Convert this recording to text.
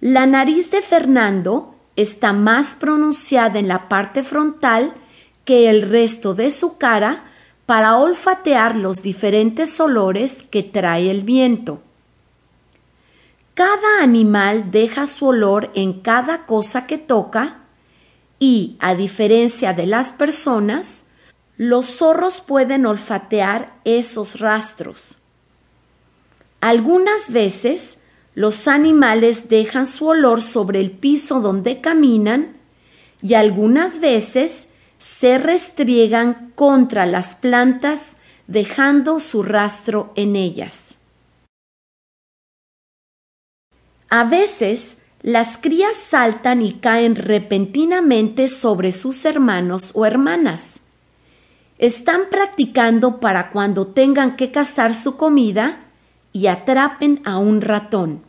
La nariz de Fernando está más pronunciada en la parte frontal que el resto de su cara para olfatear los diferentes olores que trae el viento. Cada animal deja su olor en cada cosa que toca y, a diferencia de las personas, los zorros pueden olfatear esos rastros. Algunas veces los animales dejan su olor sobre el piso donde caminan y algunas veces se restriegan contra las plantas dejando su rastro en ellas. A veces las crías saltan y caen repentinamente sobre sus hermanos o hermanas. Están practicando para cuando tengan que cazar su comida y atrapen a un ratón.